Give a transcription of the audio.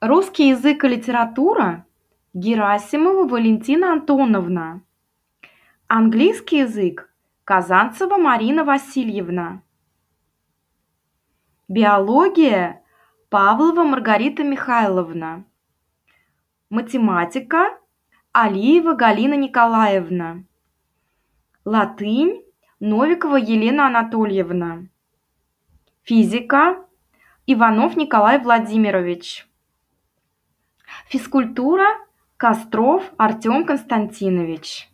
Русский язык и литература – Герасимова Валентина Антоновна. Английский язык – Казанцева Марина Васильевна. Биология – Павлова Маргарита Михайловна. Математика – Алиева Галина Николаевна. Латынь – Новикова Елена Анатольевна. Физика – Иванов Николай Владимирович. Физкультура – Костров Артем Константинович.